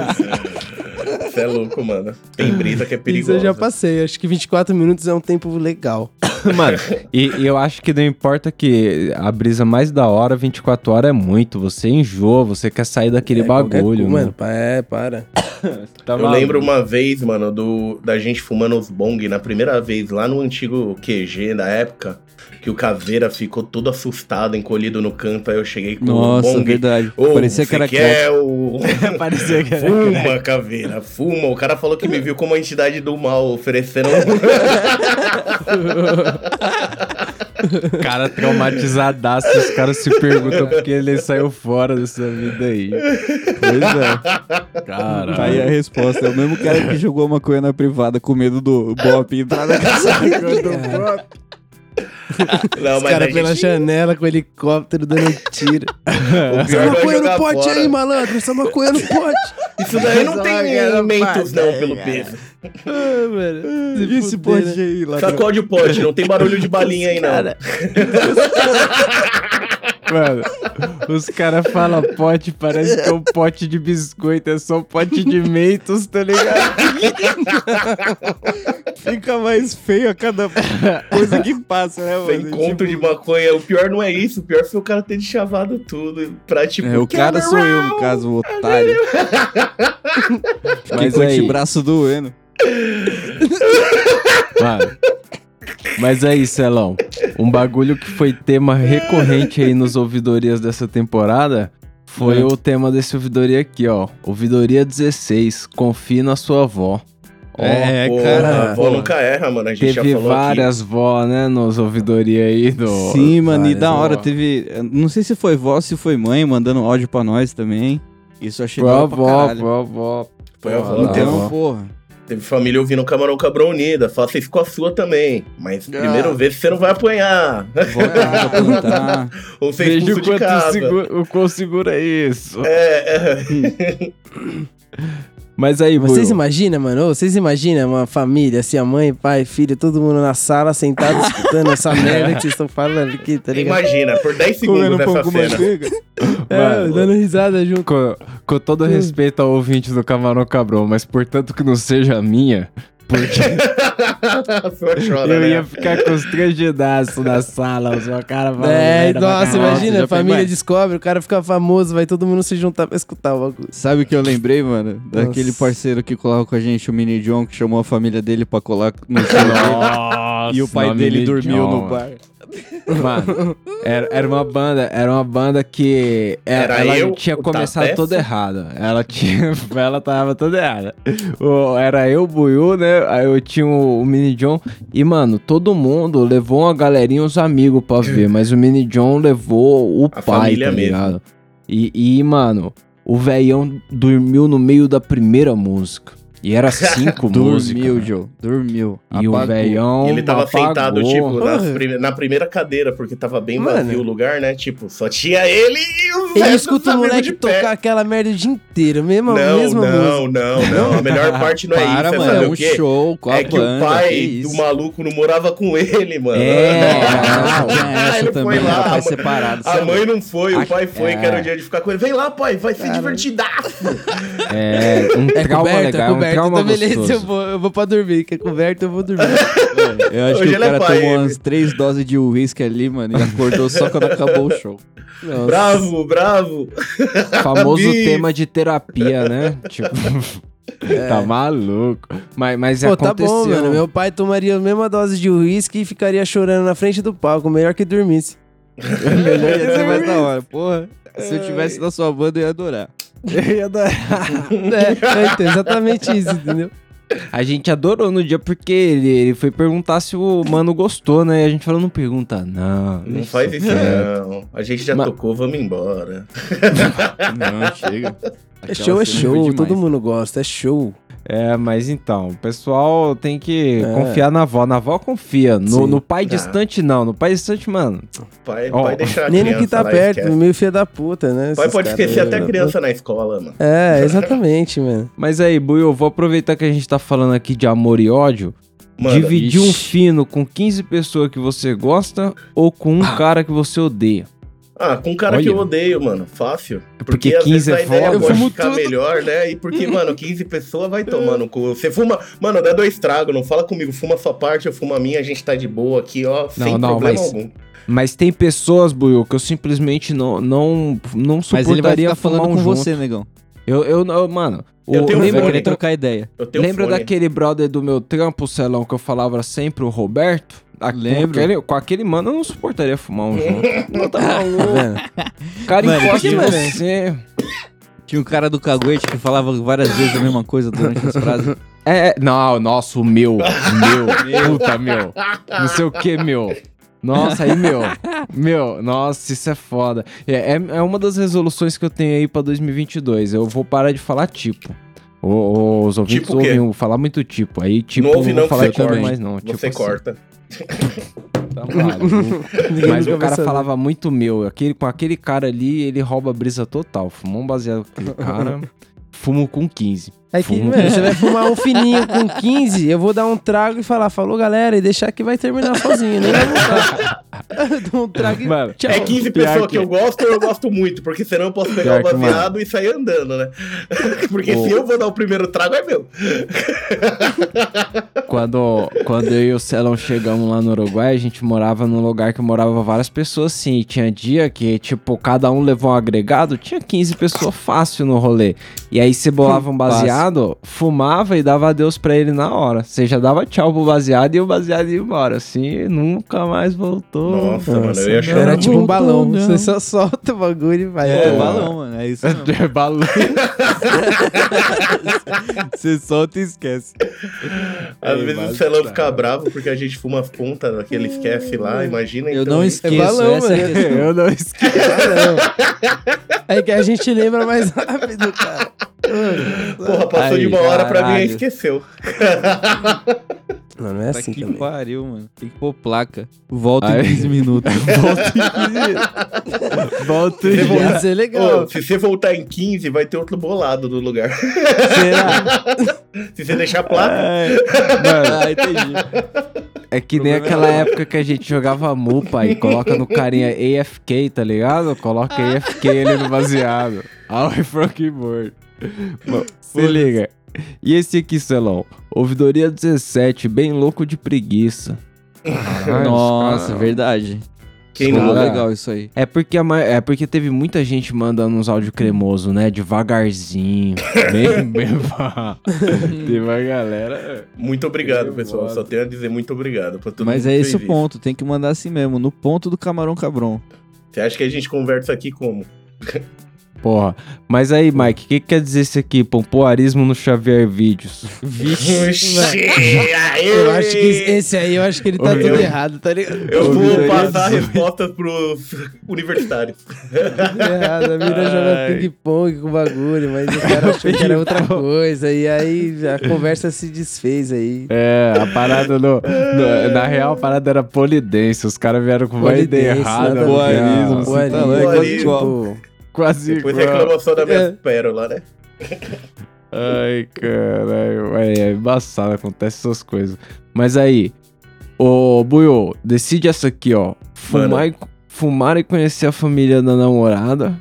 Você é louco, mano. Tem brisa que é Isso perigosa. eu já passei. Acho que 24 minutos é um tempo legal. Mano, e, e eu acho que não importa que a brisa mais da hora, 24 horas é muito. Você enjoa, você quer sair daquele É, bagulho, cu, mano. mano. É, para. Tá Eu lembro uma vez, mano, do, da gente fumando os bong na primeira vez, lá no antigo QG da época, que o Caveira ficou todo assustado, encolhido no canto, aí eu cheguei com o Nossa, bong. verdade. Ô, Parecia que era quer o... Parecia que era Fuma, caveira, fuma. O cara falou que me viu como uma entidade do mal, oferecendo. cara traumatizadaço. Os caras se perguntam por que ele saiu fora dessa vida aí. Pois é. Cara. Tá aí a resposta. É o mesmo cara que jogou uma coisa na privada com medo do Bop entrar na casa do Bop. Não, Os caras pela gente... janela com o helicóptero dando tiro. Essa é maconha no pote fora. aí, malandro. Essa maconha no pote. Isso daí não tem maconha no mentos, pote, não, pelo peso. Ah, mano. E esse fuder, pote né? aí, lá. Sacode o pote, não tem barulho de balinha aí, não. Mano, os caras falam pote, parece que é um pote de biscoito, é só um pote de mentos, tá ligado? Fica mais feio a cada coisa que passa, né, mano? conto de maconha. O pior não é isso. O pior foi o cara ter chavado tudo pra, tipo... É, o cara sou eu, no caso, o otário. Mas com o aí- braço doendo. Mano. Mas aí, Celão, um bagulho que foi tema recorrente aí nos ouvidorias dessa temporada foi É. o tema desse ouvidoria aqui, ó. Ouvidoria 16, confie na sua avó. É, Pô, cara. a avó pô. nunca erra, mano. A gente Teve já falou várias vó, né, nos ouvidoria aí do... Sim, mano, e da hora vó. teve. Não sei se foi vó ou se foi mãe mandando áudio pra nós também. Isso eu achei Foi da a hora pra avó, caralho. foi a avó. aqui. Foi a avó. Então, porra. Teve família ouvindo Camarão Cabrão Unida. Faça isso com a sua também. Mas primeiro vê se você não vai apanhar. É pra plantar. Ou ser Veja o quanto segura, o quão segura isso. É, é. Mas aí, Vocês Buiu, imaginam, mano? Ô, Vocês imaginam uma família, assim, a mãe, pai, filho, todo mundo na sala, sentado, escutando essa merda que vocês estão falando aqui, tá ligado? Imagina, por 10 segundos Comendo pão dessa com cena. manteiga. É, Mano, dando risada junto. com, com todo respeito ao ouvinte do Camarão Cabrão, mas portanto que não seja a minha, Porque eu né? ia ficar constrangidaço na sala, os meu cara falando É, nossa, imagina, a família descobre, o cara fica famoso, vai todo mundo se juntar pra escutar o bagulho. Sabe o que eu lembrei, mano? Daquele Nossa. parceiro que colava com a gente, o Mini John, que chamou a família dele pra colar no. Nossa, E o pai dele de dormiu John. no bar. Mano, era, era uma banda, era uma banda que é, Era ela eu, tinha começado toda errada. Ela tinha, ela tava toda errada. O- era eu, Buiu, né? Aí eu tinha o, o Mini John e mano, todo mundo levou uma galerinha, os amigos pra ver, mas o Mini John levou o A pai, tá ligado? E, e mano, o velhão dormiu no meio da primeira música. E era cinco músicas. Dormiu, né? Joe. Dormiu. E o Apagou. velhão E ele tava apagou. sentado, tipo, prime- na primeira cadeira, porque tava bem Mano. vazio o lugar, né? Tipo, só tinha ele e os Ele escuta o moleque tocar aquela merda o dia inteiro, mesma, Não, mesma música. não, não, não. A melhor parte não é Para, isso, é mano. É o um quê? show com a É que banda. o pai do maluco não morava com ele, mano. É, Ah, tinha essa ele também. foi lá. Pai separado. A mãe não foi, o pai foi, É. que era o dia de ficar com ele. Vem lá, pai, vai ser divertidaço. É, um É trauma coberto, legal, é é um coberto. trauma Então, beleza, gostoso. eu vou, eu vou pra dormir. Que é coberto, eu vou dormir. Eu acho Hoje que o é cara pai, tomou ele. umas três doses de uísque ali, mano, e acordou só quando acabou o show. Nossa. bravo, bravo. Famoso tema de terapia, né? Tipo, tá maluco. Mas, mas Pô, tá aconteceu. bom, mano. Meu pai tomaria a mesma dose de uísque e ficaria chorando na frente do palco, melhor que dormisse. Melhor ia ser mais da hora. Porra, se eu tivesse na sua banda, eu ia adorar. Eu ia adorar. É, é, então, exatamente isso, entendeu? A gente adorou no dia porque ele, ele foi perguntar se o mano gostou, né? E a gente falou, não pergunta, não. Não faz isso, quieto. não. A gente já Ma- tocou, vamos embora. Não, chega. É show, é show, demais. todo mundo gosta, é show. É, mas então, o pessoal tem que É. confiar na avó. Na avó confia. No, no pai Ah. distante, não. No pai distante, mano. Pai, Ó, pai deixar a Nem no que tá lá, perto, esquece. meio filho da puta, né? Pai esses pode esquecer aí, até né? criança na escola, mano. É, exatamente, mano. Mas aí, Buiu, eu vou aproveitar que a gente tá falando aqui de amor e ódio. Mano, Dividir um ixi. fino com 15 pessoas que você gosta ou com um cara que você odeia? Ah, com um cara que Olha. eu odeio, mano. Fácil. Porque às 15 vezes a é ideia foda. Eu pode fumo ficar tudo. melhor, né? E porque, mano, 15 pessoas vai tomando cu. Você fuma. Mano, dá dois tragos, não fala comigo. Fuma a sua parte, eu fumo a minha, a gente tá de boa aqui, ó, sem não, problema mas- algum. Mas tem pessoas, Buiu, que eu simplesmente não, não, não Mas ele vai suportaria ficar fumar falando um com junto. você, negão. Eu, eu, eu- mano, o, Eu tenho um Ele vai fone. trocar ideia. Eu tenho lembra fone. daquele brother do meu trampo, Celão, que eu falava sempre, o Roberto? A- Lembro. Com aquele, com aquele mano eu não suportaria fumar um junto. Não, tá maluco. O cara Mano, encosta em você. Tinha um cara do caguete que falava várias vezes a mesma coisa durante as frases. É, é, não, nossa, o meu, meu, puta, meu, não sei o que, meu. Nossa, aí, meu, meu, nossa, isso é foda. É, é, é uma das resoluções que eu tenho aí pra 2022. Eu vou parar de falar tipo. O- o- os ouvintes Tipo ouvem falar muito tipo. Aí, tipo, Não ouve vou não, falar você tipo corta. mais não. Tipo Você assim, corta. tá Mas o cara falava muito meu. Aquele, com aquele cara ali, ele rouba a brisa total. Fumou um baseado com aquele cara. Fumo com 15. É que, Fumo. mano, você vai fumar um fininho com 15, eu vou dar um trago e falar, falou galera, e deixar que vai terminar sozinho, nem vai voltar. Dou um trago e Mano, tchau. É 15 Pior pessoas que- que eu gosto, eu gosto muito, porque senão eu posso pegar o que, baseado e sair andando, né? Porque se eu vou dar o primeiro trago, é meu. Quando, quando eu e o Celão chegamos lá no Uruguai, a gente morava num lugar que morava várias pessoas sim. E tinha dia que, tipo, cada um levou um agregado, tinha 15 pessoas fácil no rolê. E aí você bolava um baseado, fumava e dava adeus pra ele na hora. Você já dava tchau pro baseado e o baseado ia embora. Assim, nunca mais voltou. Nossa, mano, eu ia chorar. Era tipo um balão, não. você só solta o bagulho e vai. É, Pô, balão, mano. É isso mesmo. É balão. Você solta e esquece. Às Ei, vezes o Celão tá. fica bravo porque a gente fuma as pontas daquele esquece lá, imagina. Eu então, não esqueço. balão, essa é a mano. questão. eu não esqueço. É que a gente lembra mais rápido, cara. Porra, passou Aí, de uma hora pra mim e esqueceu. Não, não é Tá assim que também. pariu, mano. Tem que pôr placa. Volta Aí. em 15 minutos. Volta Você já. volta- Ia ser legal. Ô, se você voltar em 15, vai ter outro bolado no lugar. Será? se você deixar placa. Mano, ah, entendi. É que nem aquela época que a gente jogava mupa e coloca no carinha AFK, tá ligado? Coloca AFK ali no baseado. All from keyboard. Bom, Se liga. E esse aqui, Celão? Ouvidoria 17, bem louco de preguiça. Nossa, cara. verdade. Quem Ficou legal isso aí. É porque, a ma- é porque teve muita gente mandando uns áudios cremoso, né? Devagarzinho. bem, bem. pá. Teve uma galera. Muito obrigado, pessoal. Só tenho a dizer muito obrigado pra todo Mas mundo é que esse o fez ponto, tem que mandar assim mesmo, no ponto do camarão cabrão. Você acha que a gente conversa aqui como? Porra. Mas aí, Mike, o que, que quer dizer isso aqui? Pompoarismo no Xavier Vídeos. Vixe! Eu acho que esse aí, eu acho que ele tá Ô, tudo errado, tá ligado? Eu vou passar 18. respostas pros universitários. Tudo errado. A mina joga ping-pong com o bagulho, mas o cara achou que era outra coisa. E aí a conversa se desfez aí. É, a parada no, no- Na real, a parada era polidense. Os caras vieram com uma ideia errada. a ver. viado. Você Boa tá é igual. Quase Depois igual. reclamação da minha É. pérola, né? Ai, caralho. É, é embaçado, acontece essas coisas. Mas aí, ô Buiô, decide essa aqui, ó. Fumar e, fumar e conhecer a família da namorada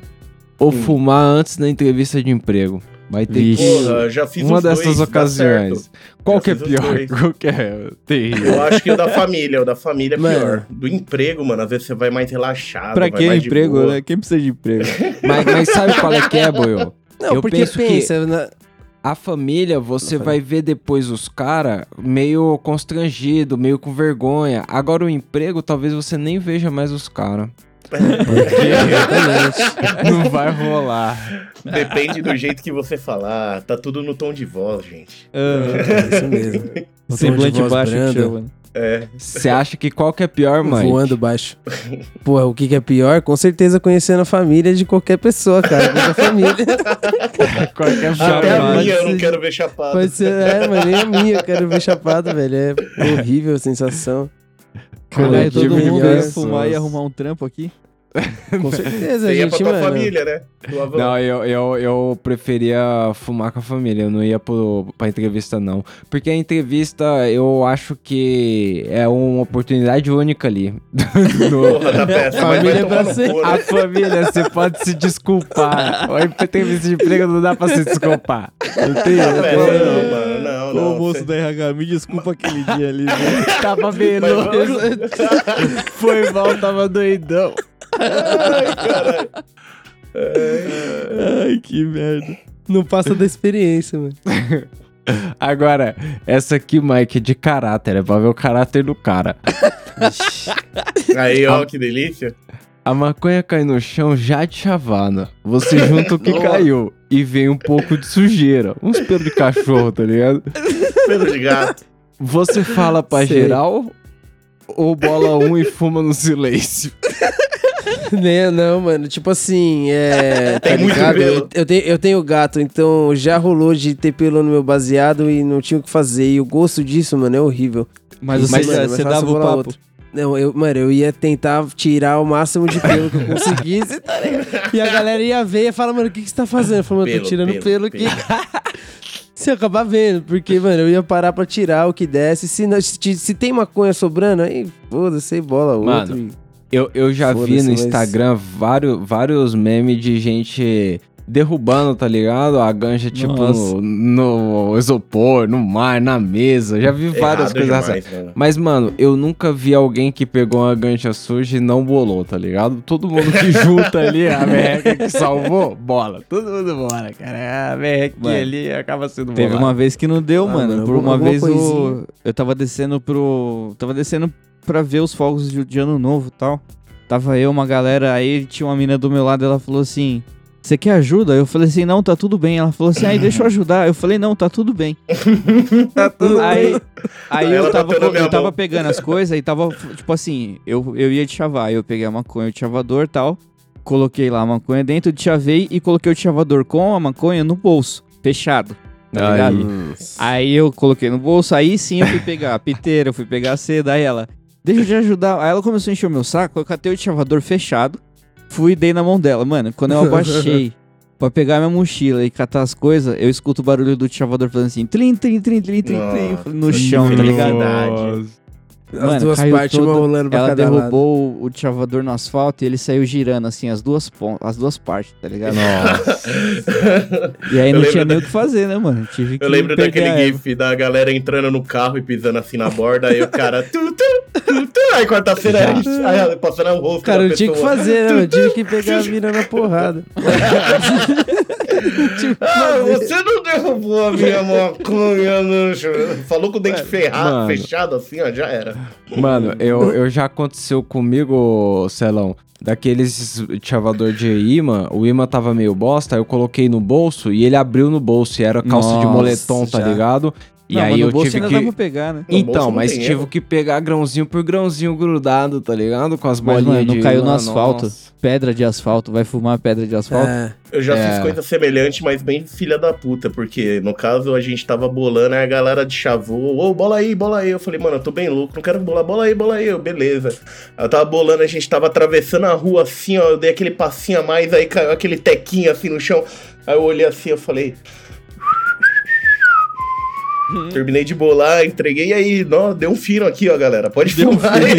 ou Hum. fumar antes da entrevista de emprego? Vai ter Vixe. que. Porra, já fiz Uma os dois, dessas dá ocasiões. Qual Já que é pior? dois. Qual que é terrível? Eu acho que o da família, o da família é Mano. pior. Do emprego, mano, às vezes você vai mais relaxado. Pra que emprego, né? Quem precisa de emprego? mas, mas sabe qual é que é, Buiô? Não, Eu porque penso que- pensa, na- A família, você Não, vai ver depois os caras meio constrangido, meio com vergonha. Agora o emprego, talvez você nem veja mais os caras. Não vai rolar. Depende do jeito que você falar. Tá tudo no tom de voz, gente. é isso mesmo. Semblante baixo que brando. É. Você acha que qual que é pior, mãe? Voando baixo. Porra, o que, que é pior? Com certeza conhecendo a família de qualquer pessoa, cara. Qualquer família. Qual que é pior, Até a minha eu não quero ver chapado. Pode ser, é, mas nem a minha, eu quero ver chapado, velho. É horrível a sensação. Caralho, todo mundo ia fumar e arrumar um trampo aqui. Com certeza, Você a ia pra gente, tua mano. família, né? Não, eu, eu, eu preferia fumar com a família, eu não ia pro, pra entrevista, não. Porque a entrevista, eu acho que é uma oportunidade única ali. No- Porra, tá péssimo. Mas Família vai é ser- cu, A né? família, você pode se desculpar. A entrevista de emprego não dá pra se desculpar. Não tem Tá não, péssimo, tem- não, mano. Não, Ô, não. moço da RH, me desculpa aquele dia ali. né? Tava vendo. Foi mal, tava doidão. Ai, caralho. Ai, que merda. Não passa da experiência, mano. Agora, essa aqui, Mike, é de caráter. É pra ver o caráter do cara. Aí, ó, que delícia. A maconha cai no chão já de chavada. Você junta o que Nossa. caiu. E vem um pouco de sujeira. Uns pelos de cachorro, tá ligado? Pelo de gato. Você fala pra Sei. geral ou bola um e fuma no silêncio? Nem, não, mano. Tipo assim, é. Tem tá muito ligado? pelo. Eu, eu tenho, eu tenho gato, então já rolou de ter pelo no meu baseado e não tinha o que fazer. E o gosto disso, mano, é horrível. Mas Mas, você, mano, você dava o papo. outro. Não, eu, mano, eu ia tentar tirar o máximo de pelo que eu conseguisse, tá ligado? E a galera ia ver e ia falar, mano, o que, que você tá fazendo? Eu falei, mano, eu tô Pelo, tirando pelo, pelo, aqui. Você ia acabar vendo, porque, mano, eu ia parar pra tirar o que desse. Se, não- se, se tem maconha sobrando, aí foda-se, aí bola outro. Mano, Eu, eu já vi Foda-se, no mas- Instagram vários, vários memes de gente derrubando, tá ligado? A ganja, tipo, no, no isopor, no mar, na mesa. Já vi várias Errado coisas assim. demais, mano. Mas, mano, eu nunca vi alguém que pegou uma gancha suja e não bolou, tá ligado? Todo mundo que junta ali, a merreca que salvou, bola. Todo mundo bora, cara. A merrequinha ali acaba sendo Teve bolada. uma vez que não deu, Ah, mano. Por uma vez o... coisinha. eu tava descendo pro. Tava descendo pra ver os fogos de, de ano novo e tal. Tava eu, uma galera, aí tinha uma mina do meu lado, ela falou assim. Você quer ajuda? Eu falei assim, não, tá tudo bem. Ela falou assim, aí deixa eu ajudar. Eu falei, não, tá tudo bem. Tá tudo Aí, aí Ela eu tava, co- minha eu tava pegando as coisas e tava, tipo assim, eu, eu ia de chavar. Eu peguei a maconha, o chavador e tal. Coloquei lá a maconha dentro, de chavei e coloquei o chavador com a maconha no bolso, fechado. Tá Aí. ligado? Aí eu coloquei no bolso, aí sim eu fui pegar a piteira, eu fui pegar a seda, aí ela, deixa eu te ajudar. Aí ela começou a encher o meu saco, eu catei o chavador fechado, fui e dei na mão dela. Mano, quando eu abaixei pra pegar minha mochila e catar as coisas, eu escuto o barulho do chavador fazendo assim, trim, trim, trim, trim, trim, trim, Nossa, no chão, tá ligado? Nossa. As Mano, duas caiu partes, uma todo- rolando pra Ela cada lado. derrubou o, o chavador no asfalto e ele saiu girando, assim, as duas, as duas partes, tá ligado? E aí Eu não tinha da- nem o que fazer, né, mano? Tive que Eu lembro daquele gif da galera entrando no carro e pisando assim na borda, aí o cara. Tu, tu, aí quarta-feira aí, aí passando o rosto. Cara, eu tinha que fazer, né? Eu tive que pegar a mina na porrada. Ah, você não derrubou a minha maconha no chão. Falou com o dente ferrado, mano. fechado assim, ó, já era. Mano, eu, eu já aconteceu comigo, Celão. Daqueles chavador de imã, o imã tava meio bosta, aí eu coloquei no bolso e ele abriu no bolso e era calça de Nossa, moletom, tá já. ligado? E Não, aí mas no eu bolso tive ainda que. dá pra pegar, né? Então, mas tem tive erro. que pegar grãozinho por grãozinho grudado, tá ligado? Com as Mas, bolinhas mano, não de caiu no asfalto. nossa. Pedra de asfalto, vai fumar pedra de asfalto? É. Eu já É. fiz coisa semelhante, mas bem filha da puta, porque no caso a gente tava bolando, aí a galera de chavou, ô, bola aí, bola aí. Eu falei, mano, eu tô bem louco, não quero bolar, bola aí, bola aí. Eu, beleza. Eu tava bolando, a gente tava atravessando a rua assim, ó, eu dei aquele passinho a mais, aí caiu aquele tequinho assim no chão. Aí eu olhei assim, eu falei. Terminei de bolar, entreguei e aí, não, deu um fino aqui, ó, galera. Pode filmar aí.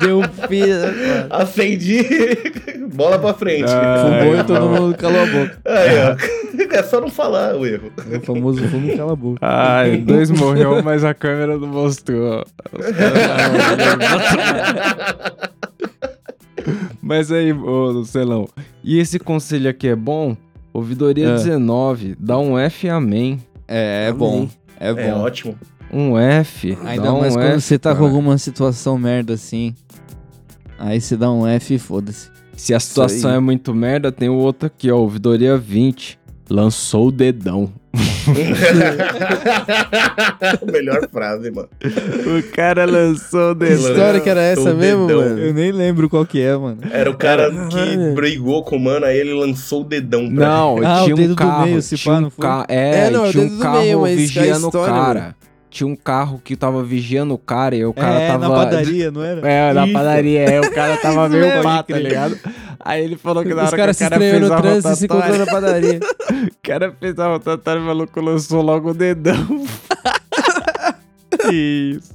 Deu um filho. Acendi, bola pra frente. Ah. Fumou e todo mundo calou a boca. Aí, ó. É só não falar o erro. O famoso fumo cala a boca. Ai, dois morreu, mas a câmera não mostrou. Mas aí, ô Celão, e esse conselho aqui é bom? Ouvidoria É. 19, dá um F amém. É, é bom. É É bom. ótimo. Um F. Ainda dá um mais quando F, você tá com cara. alguma situação merda assim. Aí você dá um F e foda-se. Se a situação é muito merda, tem o outro aqui, ó. Ouvidoria 20. Lançou o dedão. Melhor frase, mano. O cara lançou o Que história que era essa O mesmo, dedão. mano? nem lembro qual que é, mano. Era o cara que brigou com o mano, aí ele lançou o dedão pra Não, Ah, o tinha um dedo do carro. meio, se tinha pá, um não foi? ca... É, É, não, é o tinha dedo um do carro meio, mas a vigiando o cara. Tinha um carro que tava vigiando o cara e o cara é, tava. na padaria, não era? É, na Isso. padaria, é, o cara tava Isso meio pá, tá ligado? Aí ele falou que na Os hora caras que o cara fez no a trânsito e se encontrou rotatória, na padaria. o cara fez a rotatória e o maluco lançou logo o dedão. Isso.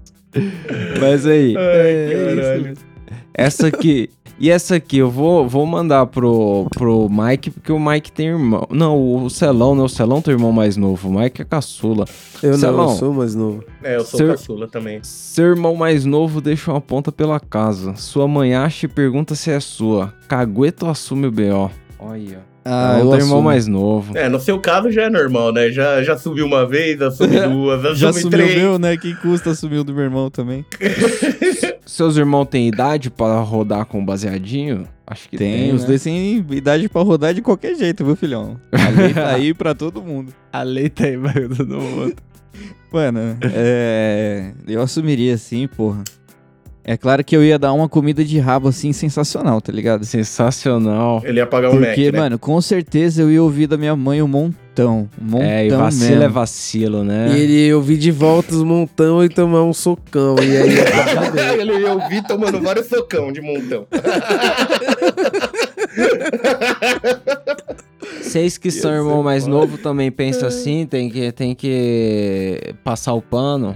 Mas aí, Ai, É, caralho. isso. essa aqui. E essa aqui eu vou, vou mandar pro, pro Mike, porque o Mike tem irmão. Não, o Celão, né? O Celão tem irmão mais novo. O Mike é caçula. Eu não, Celão. eu sou mais novo. É, eu sou Seu- caçula também. Seu irmão mais novo deixa uma ponta pela casa. Sua mãe acha e pergunta se é sua. Cagueto assume o B.O. Olha. Ah, é eu o teu irmão mais novo. É, no seu caso já é normal, né? Já, já subiu uma vez, assume duas, assume Já sumiu o três. meu, né? Quem custa assumir o do meu irmão também. Seus irmãos têm idade pra rodar com baseadinho? Acho que tem. Tem, os né? dois têm idade pra rodar de qualquer jeito, viu, filhão? A lei tá aí pra todo mundo. A lei tá aí, vai todo mundo. Mano, é. Eu assumiria sim, porra. É claro que eu ia dar uma comida de rabo assim sensacional, tá ligado? Sensacional. Ele ia pagar o Porque, Mac, né? mano, com certeza eu ia ouvir da minha mãe um montão. Um montão é, e vacilo mesmo. é vacilo, né? E ele ouvir de volta os montão e tomar um socão. E aí Ele ia ouvir tomando vários socão de montão. Vocês que são irmão mais novo também pensam assim, tem que, tem que passar o pano.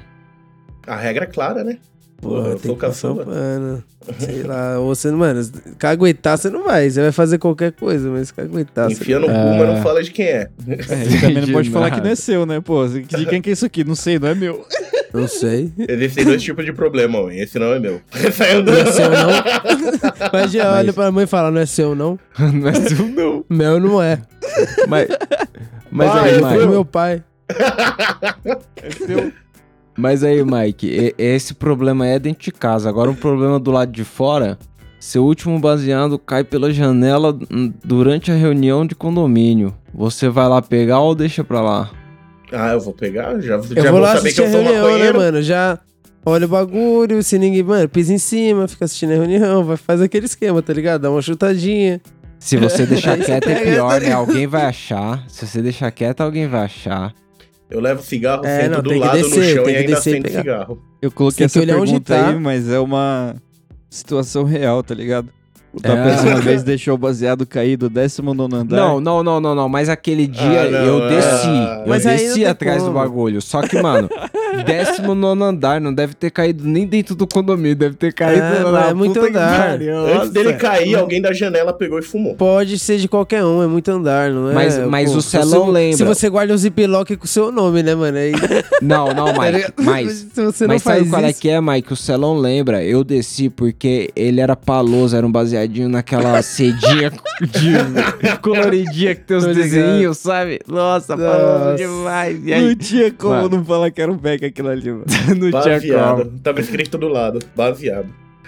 A regra é clara, né? Porra, tem que passar o pano. Sei lá, ou você, mano, caguetar você não vai. Você vai fazer qualquer coisa, mas caguetar você Enfia no cu, É. mas não fala de quem é. É, e também não De pode falar que nada. não é seu, né, pô? De quem que é isso aqui? Não sei, não é meu. não sei. Existem dois tipos de problema, homem. Esse não é meu. Saiu do... Não é seu, não? Mas já olha pra mãe e fala, não é seu, não? não é seu, não. Meu não é. Mas, mas Vai, aí, Mike. meu pai. Mas aí, Mike, esse problema é dentro de casa. Agora, um problema do lado de fora. Seu último baseado cai pela janela durante a reunião de condomínio. Você vai lá pegar ou deixa pra lá? Ah, eu vou pegar? Já, Eu já vou lá saber que assistir eu a sou reunião, né, mano? Já olha o bagulho, se ninguém, mano, pisa em cima, fica assistindo a reunião, vai fazer aquele esquema, tá ligado? Dá uma chutadinha. Se você deixar quieto é pior, né? Alguém vai achar. Se você deixar quieto, alguém vai achar. Eu levo cigarro, É, sento não, do lado descer, no chão e ainda descer pegar. cigarro. Eu coloquei essa pergunta tá. aí, mas é uma situação real, tá ligado? O Tapete É. uma vez deixou o baseado cair do 19 andar. Não, não, não, não, não. Mas aquele dia Ah, não, eu é. desci. Eu Mas aí não desci atrás do como. bagulho. Só que, mano, décimo nono andar não deve ter caído nem dentro do condomínio. Deve ter caído É, mas é muito puta que andar. pariu. Antes Nossa. dele cair, alguém da janela pegou e fumou. Pode ser de qualquer um, é muito andar, não é? Mas- mas o se Celão você- lembra. Se você guarda o ziplock com o seu nome, né, mano? Aí, Não, não, tá Mike. Mas, se você não mas sabe faz qual é isso... que é, Mike? O Celão lembra. Eu desci porque ele era paloso, era um baseadinho naquela cedinha de coloridinha que tem os desenhos, sabe? Nossa, paloso Nossa. demais. E Não aí, tinha como Mano. não falar que era um back aquilo ali, mano. não tinha como. Baseado. Tava escrito do lado. Baseado.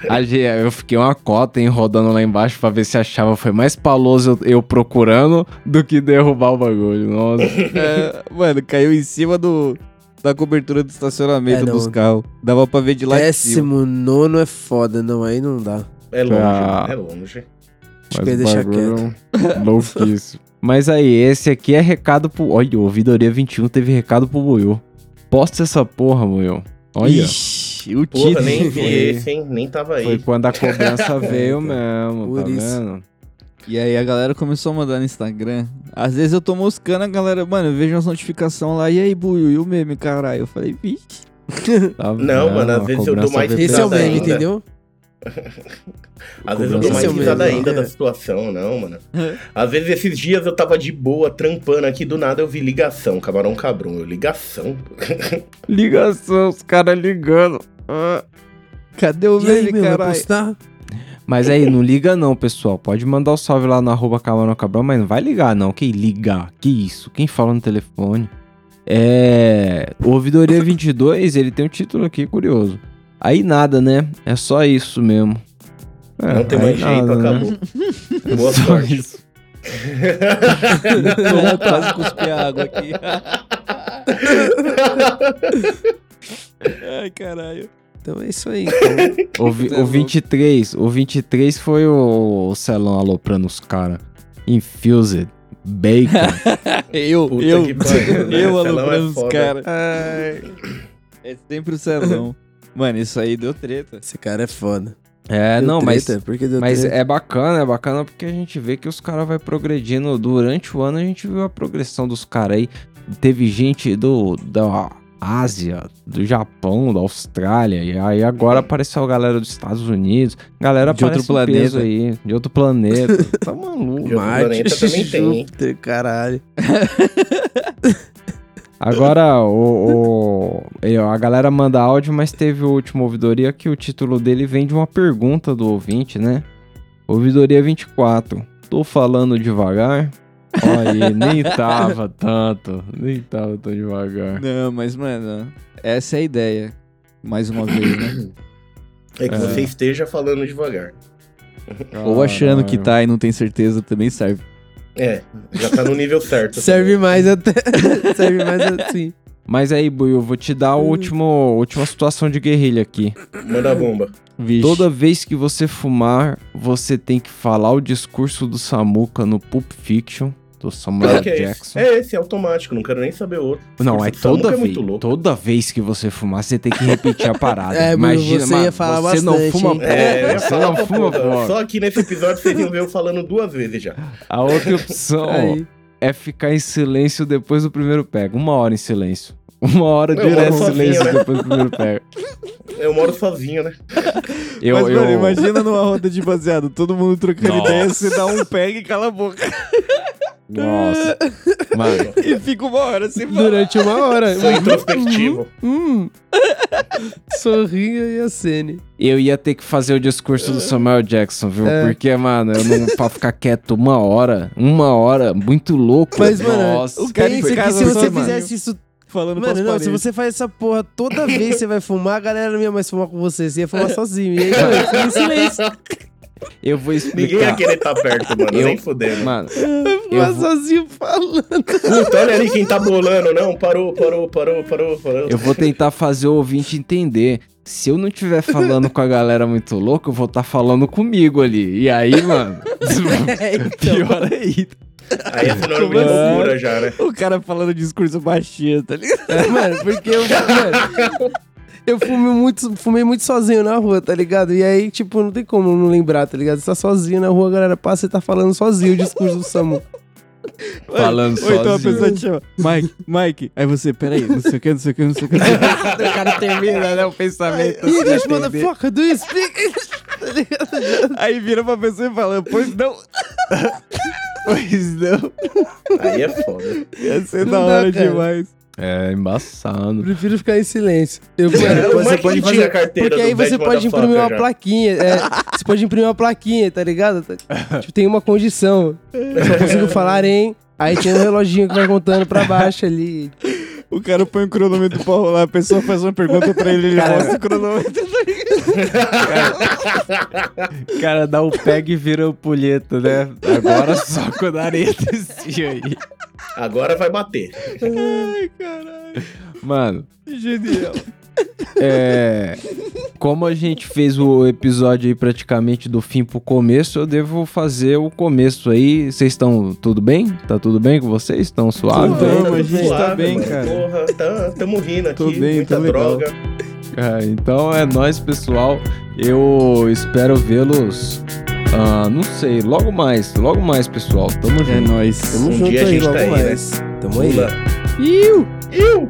A gente- eu fiquei uma cota, hein, rodando lá embaixo pra ver se achava. Foi mais paloso eu, eu procurando do que derrubar o bagulho. Nossa. É, mano, caiu em cima do, da cobertura do estacionamento É, dos carros. Dava pra ver de lá de cima. Décimo nono é foda, não, aí não dá. É longe, Ah. é longe. Acho que eu ia deixar bagulho louquíssimo. Mas aí, esse aqui é recado pro. Olha, o Ouvidoria 21 teve recado pro Buiu. Posta essa porra, Buiu. Olha. Ixi, o Porra, título. nem vi esse, hein? Nem tava aí. Foi quando a cobrança veio mesmo, Por tá isso. vendo? E aí a galera começou a mandar no Instagram. Às vezes eu tô moscando a galera, mano, eu vejo umas notificações lá, e aí, Buiu, e o meme, caralho? Eu falei, vixe. Tá Não, vendo? mano, às A vezes eu dou cobrança mais veio Esse é o meme, ainda. entendeu? Às vezes eu dou Esse mais risada ainda é. da situação, não, mano. Às vezes esses dias eu tava de boa, trampando aqui, do nada eu vi ligação, camarão cabrão. Eu, ligação? Ligação, os caras ligando. Ah. Cadê o meme, caralho? postar? Mas aí, não liga não, pessoal. Pode mandar o salve lá no arroba Camarão Cabrão, mas não vai ligar não. Que ligar? Que isso? Quem fala no telefone? É... O Ouvidoria 22, ele tem um título aqui curioso. Aí nada, né? É só isso mesmo. É, não tem mais jeito, nada, né? acabou. Boa Só sorte. isso. Eu quase cuspi água aqui. Ai, caralho. Então é isso aí. Então. O, é o louco. 23, o 23 foi o, o Celão aloprando os caras. Infused, Bacon. Eu, Puta eu, que pariu, né? eu é aloprando os foda. caras. É sempre o celão. Mano, isso aí deu treta. Esse cara é foda. é, Deu não, mas treta? Por que deu Mas treta? é bacana, é bacana porque a gente vê que os caras vai progredindo. Durante o ano a gente viu a progressão dos caras aí. Teve gente do da Ásia, do Japão, da Austrália. E aí agora apareceu a galera dos Estados Unidos. Galera De outro planeta. aí, de outro planeta. tá maluco. De outro planeta também tem, caralho. Agora, o, o- eu- a galera manda áudio, mas teve o último ouvidoria que o título dele vem de uma pergunta do ouvinte, né? Ouvidoria 24. Tô falando devagar? Olha aí, nem tava tanto. Nem tava tão devagar. Não, mas, mano, essa é a ideia. Mais uma vez, né? É que É. você esteja falando devagar. Ou achando que tá e não tem certeza também serve. É, já tá no nível certo. Serve mais até. Serve mais assim. Mas aí, Buiu, eu vou te dar a última, última situação de guerrilha aqui. Manda a bomba. Vixe. Toda vez que você fumar, você tem que falar o discurso do Samuka no Pulp Fiction, do Samuel que é Jackson. esse? É esse, é automático, não quero nem saber outro. Não, é Samuca toda é vez. muito louco. Toda vez que você fumar, você tem que repetir a parada. É, Imagina, você ia mano, falar você não bastante, fuma hein? É, eu ia você falar não fuma porra. Só aqui nesse episódio vocês iam ver eu falando duas vezes já. A outra opção Aí. é ficar em silêncio depois do primeiro pega. Uma hora em silêncio. Uma hora Eu direto em moro silêncio sozinho, né? depois do primeiro pega. Eu moro sozinho, né? Eu, Mas, eu... mano, imagina numa roda de baseado, todo mundo trocando Nossa. ideia, você dá um pega e cala a boca. Nossa. Mano, E fica uma hora sem falar. Durante uma hora. Sou introspectivo. Hum. Sorria e acene. eu ia ter que fazer o discurso do Samuel Jackson, viu? É. Porque, mano, eu não pra ficar quieto uma hora, uma hora, muito louco. Mas, mano, Nossa. o cara pensa que se você mano. fizesse isso. Falando Mano, não, se paredes. você faz essa porra toda vez que você vai fumar, a galera não ia mais fumar com você. Você ia fumar sozinho. E aí, mano, você fica em silêncio. Eu vou Ninguém ia explicar. querer estar perto, mano. Eu- Nem fudendo. Mano, Eu vou- sozinho falando. Puta, olha ali quem tá bolando. Não, parou, parou, parou, parou, parou. eu vou tentar fazer o ouvinte entender. Se eu não estiver falando com a galera muito louca, eu vou estar falando comigo ali. E aí, mano, É, então. pior ainda. Aí é Como assim? loucura já, né? O cara falando discurso baixinho, tá ligado? Mano, porque eu. Mano, Eu fumei muito, fumei muito sozinho na rua, tá ligado? E aí, tipo, não tem como não lembrar, tá ligado? Você tá sozinho na rua, a galera passa e tá falando sozinho o discurso do Samu. Falando Ou então a sozinho. pessoa te chama, Mike, Mike. Aí você, peraí, não sei o que, não sei o que, não sei o que. Não sei o que. o cara termina, né? O pensamento. English, motherfucker, do you speak English? Aí vira pra pessoa e fala, pois não. Pois não. Aí é foda. Ia ser Não da dá, hora demais. É embaçado. Prefiro ficar em silêncio. Eu, É, o você Mike pode fazer, carteira porque do aí você pode imprimir uma já. plaquinha. é, você pode imprimir uma plaquinha, tá ligado? Tipo, tem uma condição. Eu só consigo falar em. Aí tem um reloginho que vai contando pra baixo ali. O cara põe o cronômetro pra rolar, a pessoa faz uma pergunta pra ele, ele mostra o cronômetro. O cara dá o peg e vira o pulheta, né? Agora só a areia descia aí. Agora vai bater. Ai, caralho. Mano, Genial. é. Como a gente fez o episódio aí praticamente do fim pro começo, eu devo fazer o começo aí. Vocês estão tudo bem? Tá tudo bem com vocês? Estão suaves? Tudo bem, Tudo a gente tá suave, bem, mano. cara. Porra, tá, tamo rindo aqui. Tô bem, muita tô legal. É, então é nóis, pessoal. Eu espero vê-los. ah, não sei, logo mais, logo mais, pessoal. Tamo junto. É nóis. Tamo Um junto dia a aí, gente logo tá aí, mais. Tamo aí. Pula. Iu! Iu!